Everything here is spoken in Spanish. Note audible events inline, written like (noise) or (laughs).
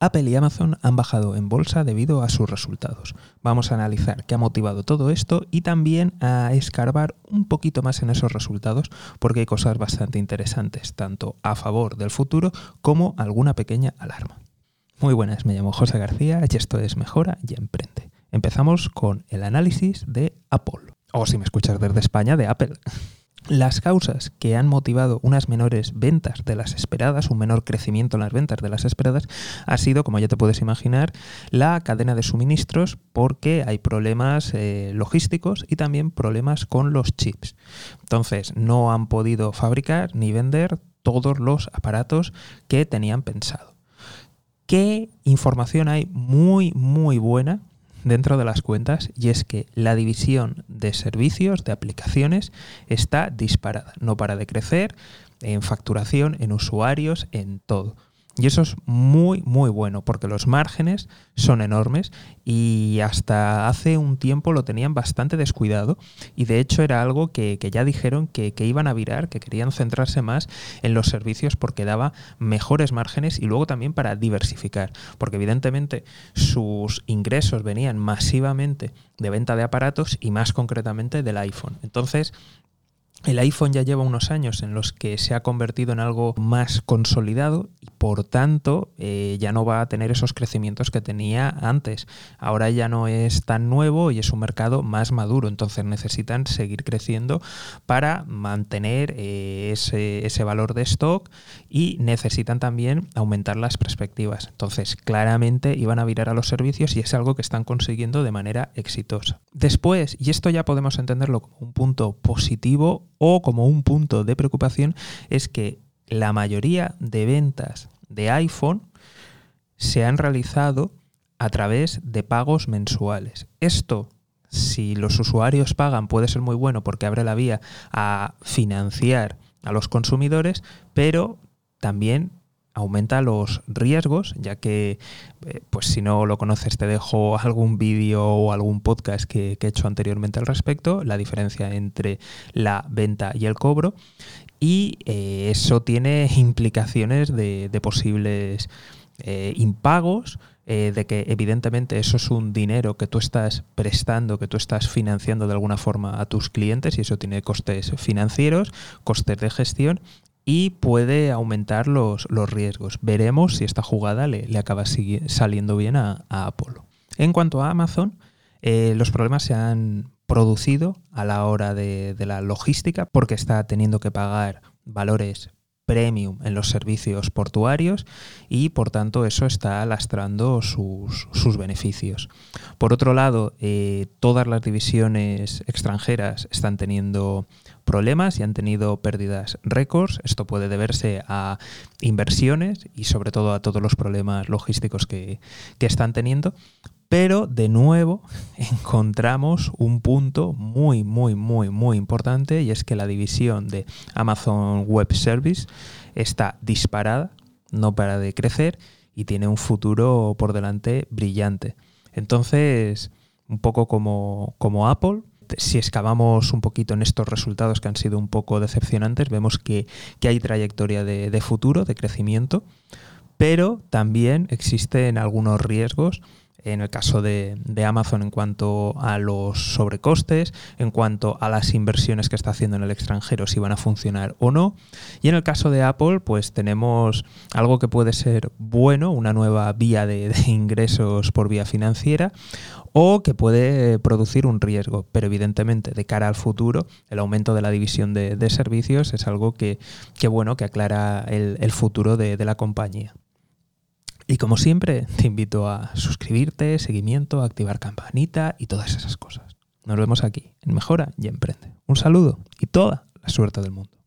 Apple y Amazon han bajado en bolsa debido a sus resultados. Vamos a analizar qué ha motivado todo esto y también a escarbar un poquito más en esos resultados porque hay cosas bastante interesantes, tanto a favor del futuro como alguna pequeña alarma. Muy buenas, me llamo José García y esto es Mejora y Emprende. Empezamos con el análisis de Apple, o si me escuchas desde España, de Apple. Las causas que han motivado unas menores ventas de las esperadas, un menor crecimiento en las ventas de las esperadas, ha sido, como ya te puedes imaginar, la cadena de suministros porque hay problemas eh, logísticos y también problemas con los chips. Entonces, no han podido fabricar ni vender todos los aparatos que tenían pensado. ¿Qué información hay muy, muy buena dentro de las cuentas y es que la división de servicios, de aplicaciones, está disparada. No para de crecer en facturación, en usuarios, en todo. Y eso es muy, muy bueno, porque los márgenes son enormes y hasta hace un tiempo lo tenían bastante descuidado y de hecho era algo que, ya dijeron que, que, iban a virar, que querían centrarse más en los servicios porque daba mejores márgenes y luego también para diversificar, porque evidentemente sus ingresos venían masivamente de venta de aparatos y más concretamente del iPhone. Entonces, el iPhone ya lleva unos años en los que se ha convertido en algo más consolidado y por tanto eh, ya no va a tener esos crecimientos que tenía antes. Ahora ya no es tan nuevo y es un mercado más maduro, entonces necesitan seguir creciendo para mantener eh, ese, ese valor de stock y necesitan también aumentar las perspectivas. Entonces claramente iban a virar a los servicios y es algo que están consiguiendo de manera exitosa. Después, y esto ya podemos entenderlo como un punto positivo, o como un punto de preocupación es que la mayoría de ventas de iPhone se han realizado a través de pagos mensuales. Esto, si los usuarios pagan, puede ser muy bueno porque abre la vía a financiar a los consumidores, pero también aumenta los riesgos, ya que, eh, pues si no lo conoces, te dejo algún vídeo o algún podcast que, he hecho anteriormente al respecto, la diferencia entre la venta y el cobro. Y eh, eso tiene (laughs) implicaciones de, posibles eh, impagos, de que evidentemente eso es un dinero que tú estás prestando, que tú estás financiando de alguna forma a tus clientes y eso tiene costes financieros, costes de gestión y puede aumentar los, los riesgos. Veremos si esta jugada le, acaba saliendo bien a, Apolo. En cuanto a Amazon, eh, los problemas se han producido a la hora de, la logística porque está teniendo que pagar valores premium en los servicios portuarios y por tanto eso está lastrando sus, sus beneficios. Por otro lado, eh, todas las divisiones extranjeras están teniendo problemas y han tenido pérdidas récords. Esto puede deberse a inversiones y sobre todo a todos los problemas logísticos que, están teniendo. Pero de nuevo (laughs) encontramos un punto muy, muy, muy, muy importante y es que la división de Amazon Web Service está disparada, no para de crecer y tiene un futuro por delante brillante. Entonces, un poco como, como Apple, si excavamos un poquito en estos resultados que han sido un poco decepcionantes, vemos que, hay trayectoria de, futuro, de crecimiento, pero también existen algunos riesgos en el caso de, Amazon en cuanto a los sobrecostes, en cuanto a las inversiones que está haciendo en el extranjero, si van a funcionar o no. Y en el caso de Apple, pues tenemos algo que puede ser bueno, una nueva vía de ingresos por vía financiera, o que puede producir un riesgo. Pero evidentemente, de cara al futuro, el aumento de la división de, servicios es algo que, bueno, que aclara el, futuro de, la compañía. Y como siempre, te invito a suscribirte, seguimiento, activar campanita y todas esas cosas. Nos vemos aquí en Mejora y Emprende. Un saludo y toda la suerte del mundo.